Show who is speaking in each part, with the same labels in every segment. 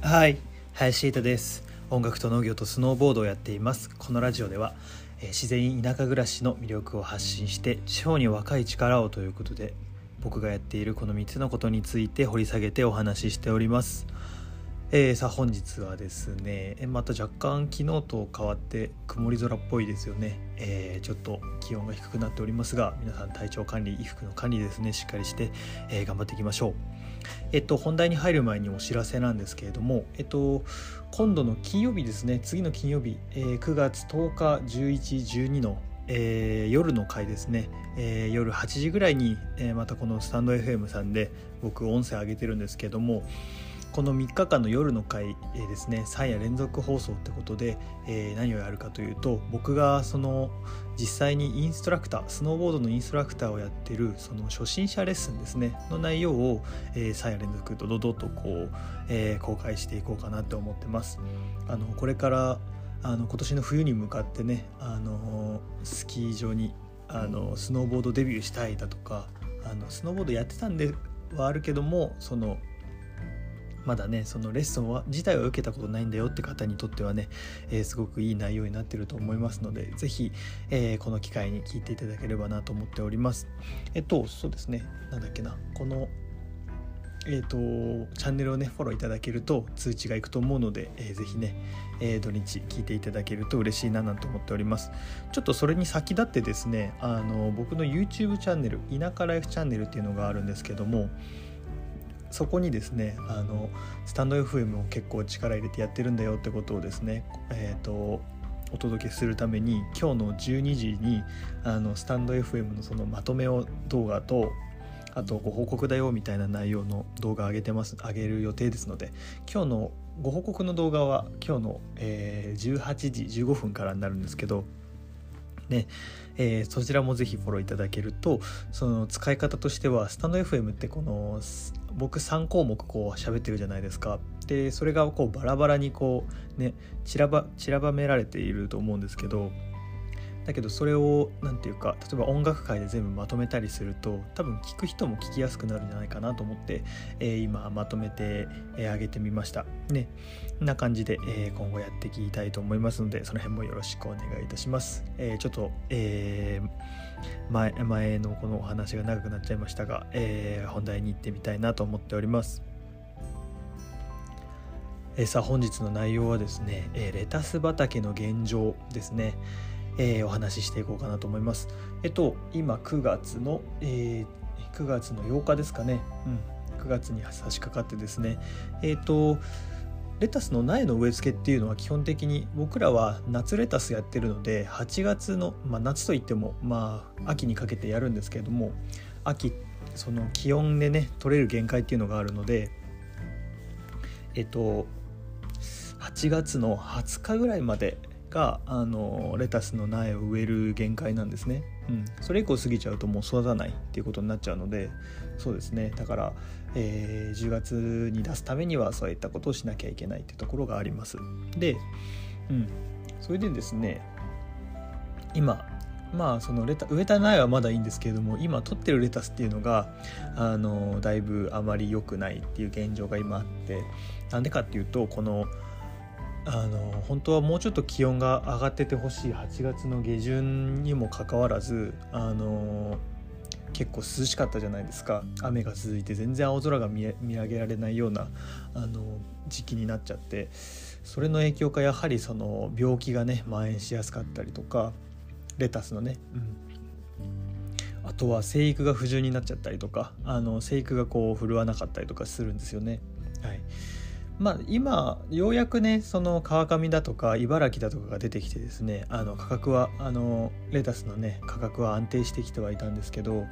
Speaker 1: はい林瑛太です。音楽と農業とスノーボードをやっています。このラジオでは、え自然田舎暮らしの魅力を発信して地方に若い力をということで僕がやっているこの3つのことについて掘り下げてお話ししております。えーさあ本日はですねまた若干昨日と変わって曇り空っぽいですよね、えーちょっと気温が低くなっておりますが皆さん体調管理衣服の管理ですねしっかりして、えー頑張っていきましょう。えっと本題に入る前にお知らせなんですけれどもえっと今度の金曜日ですね次の金曜日、えー9月10日1112のえー夜の回ですね、えー夜8時ぐらいに、えーまたこのスタンド FM さんで僕音声上げてるんですけどもこの3日間の夜の回、えーですね3夜連続放送ってことで、えー何をやるかというと僕がその実際にインストラクタースノーボードのインストラクターをやってるその初心者レッスンですねの内容を、えー3夜連続ドドドとこう、えー公開していこうかなと思ってます。あのこれからあの今年の冬に向かってねあのスキー場にあのスノーボードデビューしたいだとかあのスノーボードやってたんではあるけどもそのまだねそのレッスンは自体は受けたことないんだよって方にとってはね、えーすごくいい内容になってると思いますので是非、えーこの機会に聞いていただければなと思っております。えっとそうですね。なんだっけな。このえー、とチャンネルをねフォローいただけると通知がいくと思うので、えーぜひね、えー土日聞いていただけると嬉しいななんて思っております。ちょっとそれに先立ってですねあの僕の YouTube チャンネル田舎ライフチャンネルっていうのがあるんですけどもそこにですねあのスタンド FM を結構力入れてやってるんだよってことをですねえっ、とお届けするために今日の12時にあのスタンド FM のそのまとめを動画とあとご報告だよみたいな内容の動画上げてます上げる予定ですので今日のご報告の動画は今日の、えー18時15分からになるんですけどねえーそちらもぜひフォローいただけるとその使い方としてはスタンド FM ってこの僕3項目こう喋ってるじゃないですか。でそれがこうバラバラにこうね散らば散らばめられていると思うんですけど。だけどそれを何ていうか例えば音楽界で全部まとめたりすると多分聞く人も聞きやすくなるんじゃないかなと思って、えー今まとめて、えーげてみました。ね。んな感じで、えー今後やっていきたいと思いますのでその辺もよろしくお願いいたします、えーちょっと、えー前前のこのお話が長くなっちゃいましたが、えー本題に行ってみたいなと思っております。えさあ本日の内容はですね、えーレタス畑の現状ですね、えーお話ししていこうかなと思います。えっと今9月の、えー9月の8日ですかね、うん、9月に差し掛かってですね。えっとレタスの苗の植え付けっていうのは基本的に僕らは夏レタスやってるので8月の、まあ、夏といってもまあ秋にかけてやるんですけれども秋その気温でね取れる限界っていうのがあるのでえっと8月の20日ぐらいまでがあのレタスの苗を植える限界なんですね、うん、それ以降過ぎちゃうともう育たないっていうことになっちゃうのでそうですね。だから、えー10月に出すためにはそういったことをしなきゃいけないっていうところがあります。で、うん、それでですね今まあそのレタ植えた苗はまだいいんですけれども今取ってるレタスっていうのがあのだいぶあまり良くないっていう現状が今あってなんでかっていうとこのあの本当はもうちょっと気温が上がっててほしい。8月の下旬にもかかわらずあの結構涼しかったじゃないですか。雨が続いて全然青空が見見上げられないようなあの時期になっちゃって。それの影響かやはりその病気がね蔓延しやすかったりとかレタスのね、うん、あとは生育が不順になっちゃったりとかあの生育がこう振るわなかったりとかするんですよね。はい。まあ、今ようやくねその川上だとか茨城だとかが出てきてですねあの価格はあのレタスのね価格は安定してきてはいたんですけど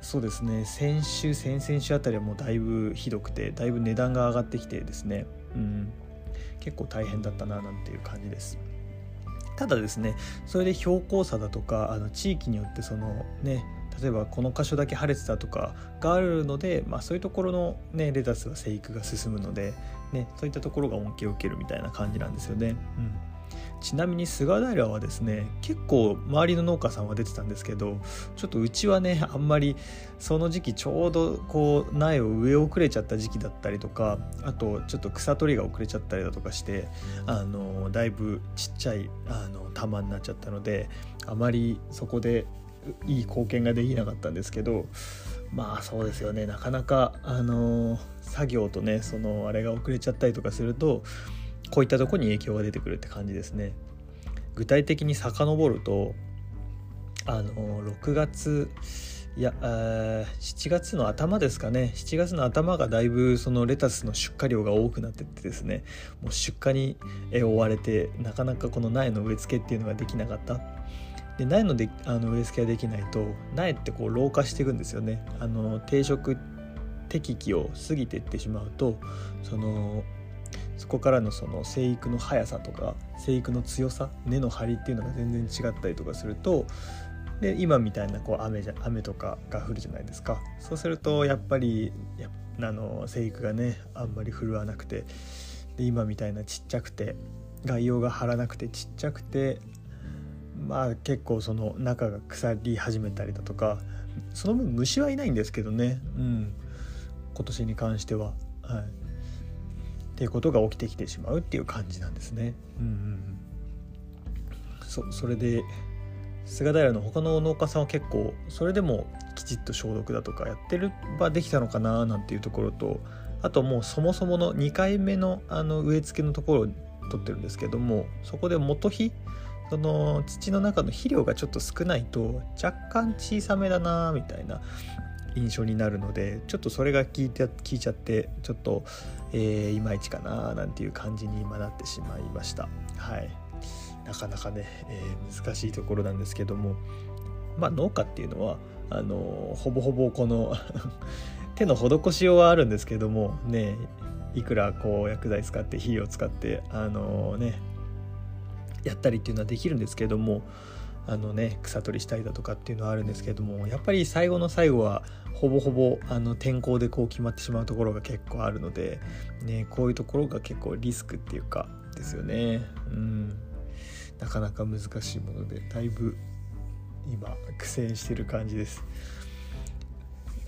Speaker 1: そうですね先週先々週あたりはもうだいぶひどくてだいぶ値段が上がってきてですね、うん、結構大変だったななんていう感じです。ただですねそれで標高差だとかあの地域によってそのね例えばこの箇所だけ晴れてたとかがあるので、まあ、そういうところの、ね、レタスは生育が進むので、ね、そういったところが恩恵を受けるみたいな感じなんですよね。うんちなみに菅平はですね結構周りの農家さんは出てたんですけどちょっとうちはねあんまりその時期ちょうどこう苗を植え遅れちゃった時期だったりとかあとちょっと草取りが遅れちゃったりだとかしてあのだいぶちっちゃいあの玉になっちゃったのであまりそこでいい貢献ができなかったんですけどまあそうですよね。なかなかあの作業とねそのあれが遅れちゃったりとかするとこういったとこに影響が出てくるって感じですね。具体的に遡るとあの6月いや7月の頭ですかね。7月の頭がだいぶそのレタスの出荷量が多くなってってですね。もう出荷に追われてなかなかこの苗の植え付けっていうのができなかった。で苗のであの植え付けができないと苗ってこう老化していくんですよね。あの定食適期を過ぎていってしまうとそのそこからのその生育の速さとか生育の強さ根の張りっていうのが全然違ったりとかするとで今みたいなこう雨じゃ雨とかが降るじゃないですか。そうするとやっぱりあの生育がねあんまり振るわなくてで今みたいなちっちゃくて概要が張らなくてちっちゃくてまあ結構その中が腐り始めたりだとかその分虫はいないんですけどね。うん。今年に関しては。はい。っていうことが起きてきてしまうっていう感じなんですね。うんうん、そそれで菅平の他の農家さんは結構それでもきちっと消毒だとかやってればできたのかななんていうところとあともうそもそもの2回目のあの植え付けのところを取ってるんですけどもそこで元肥その土の中の肥料がちょっと少ないと若干小さめだなみたいな印象になるのでちょっとそれが聞いて聞いちゃってちょっと、えー、いまいちかななんていう感じに今なってしまいました。はい、なかなかね、えー、難しいところなんですけどもまあ農家っていうのはあのほぼほぼこの 手の施しようはあるんですけどもねいくらこう薬剤使って肥料使ってあのねやったりっていうのはできるんですけれどもあのね草取りしたりだとかっていうのはあるんですけどもやっぱり最後の最後はほぼほぼあの天候でこう決まってしまうところが結構あるので、ね、こういうところが結構リスクっていうかですよね。うんなかなか難しいものでだいぶ今苦戦してる感じです。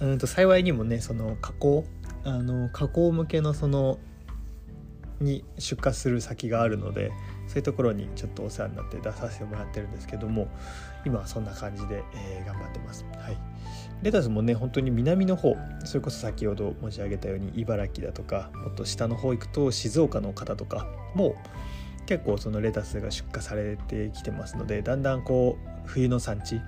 Speaker 1: うんと幸いにもねその加工あの加工向けのそのに出荷する先があるのでそういうところにちょっとお世話になって出させてもらってるんですけども今はそんな感じで、えー、頑張ってます。はい、レタスもね本当に南の方それこそ先ほど申し上げたように茨城だとかもっと下の方行くと静岡の方とかも結構そのレタスが出荷されてきてますのでだんだんこう冬の産地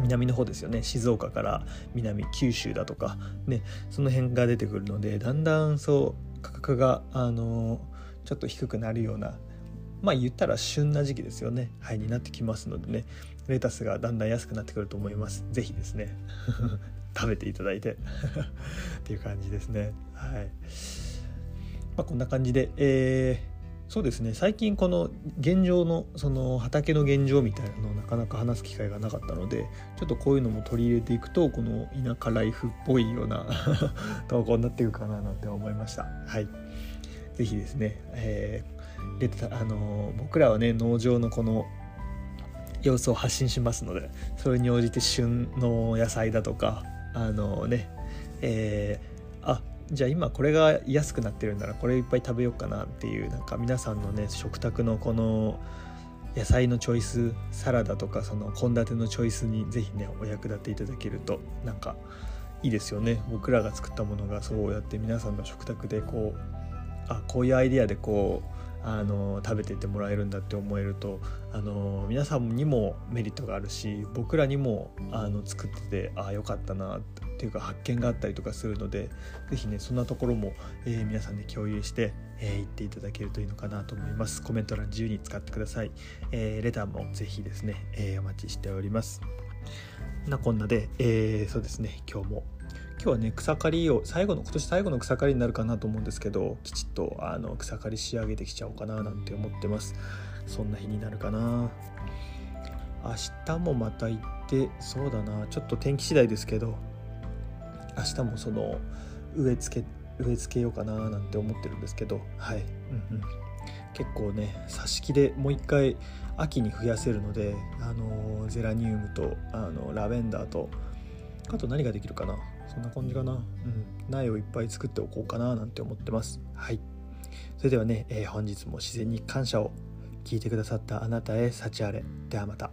Speaker 1: 南の方ですよね静岡から南九州だとかねその辺が出てくるのでだんだんそう価格があのちょっと低くなるようなまあ言ったら旬な時期ですよね。はいになってきますのでね。レタスがだんだん安くなってくると思います。是非ですね。食べていただいて。っていう感じですね。はい。まあこんな感じでえーそうですね。最近この現状のその畑の現状みたいなのをなかなか話す機会がなかったのでちょっとこういうのも取り入れていくとこの田舎ライフっぽいような 投稿になっていくかななんて思いました。はい。是非ですね、えー、出てたあの僕らはね農場のこの様子を発信しますのでそれに応じて旬の野菜だとかあのねえー、あじゃあ今これが安くなってるんならこれいっぱい食べようかなっていうなんか皆さんのね食卓のこの野菜のチョイスサラダとかその献立のチョイスに是非ねお役立ていただけるとなんかいいですよね。僕らが作ったものがそうやって皆さんの食卓でこうあこういうアイデアでこうあの食べてってもらえるんだって思えるとあの皆さんにもメリットがあるし僕らにもあの作っててああよかったなっていうか発見があったりとかするので是非ねそんなところも、えー、皆さんで共有して、えー、言っていただけるといいのかなと思います。コメント欄自由に使ってください、えー、レターも是非ですね、えお待ちしております。なこんなで、えそうですね今日も今日はね草刈りを最後の今年最後の草刈りになるかなと思うんですけどきちっとあの草刈り仕上げてきちゃおうかななんて思ってます。そんな日になるかな。明日もまた行ってそうだな。ちょっと天気次第ですけど明日もその植え付け植え付けようかななんて思ってるんですけどはい、うんうん、結構ね挿し木でもう一回秋に増やせるので、あのゼラニウムとあのラベンダーとあと何ができるかな。そんな感じかな、うん、苗をいっぱい作っておこうかななんて思ってます。はい。それではね、えー、本日も自然に感謝を。聞いてくださったあなたへ幸あれ。ではまた。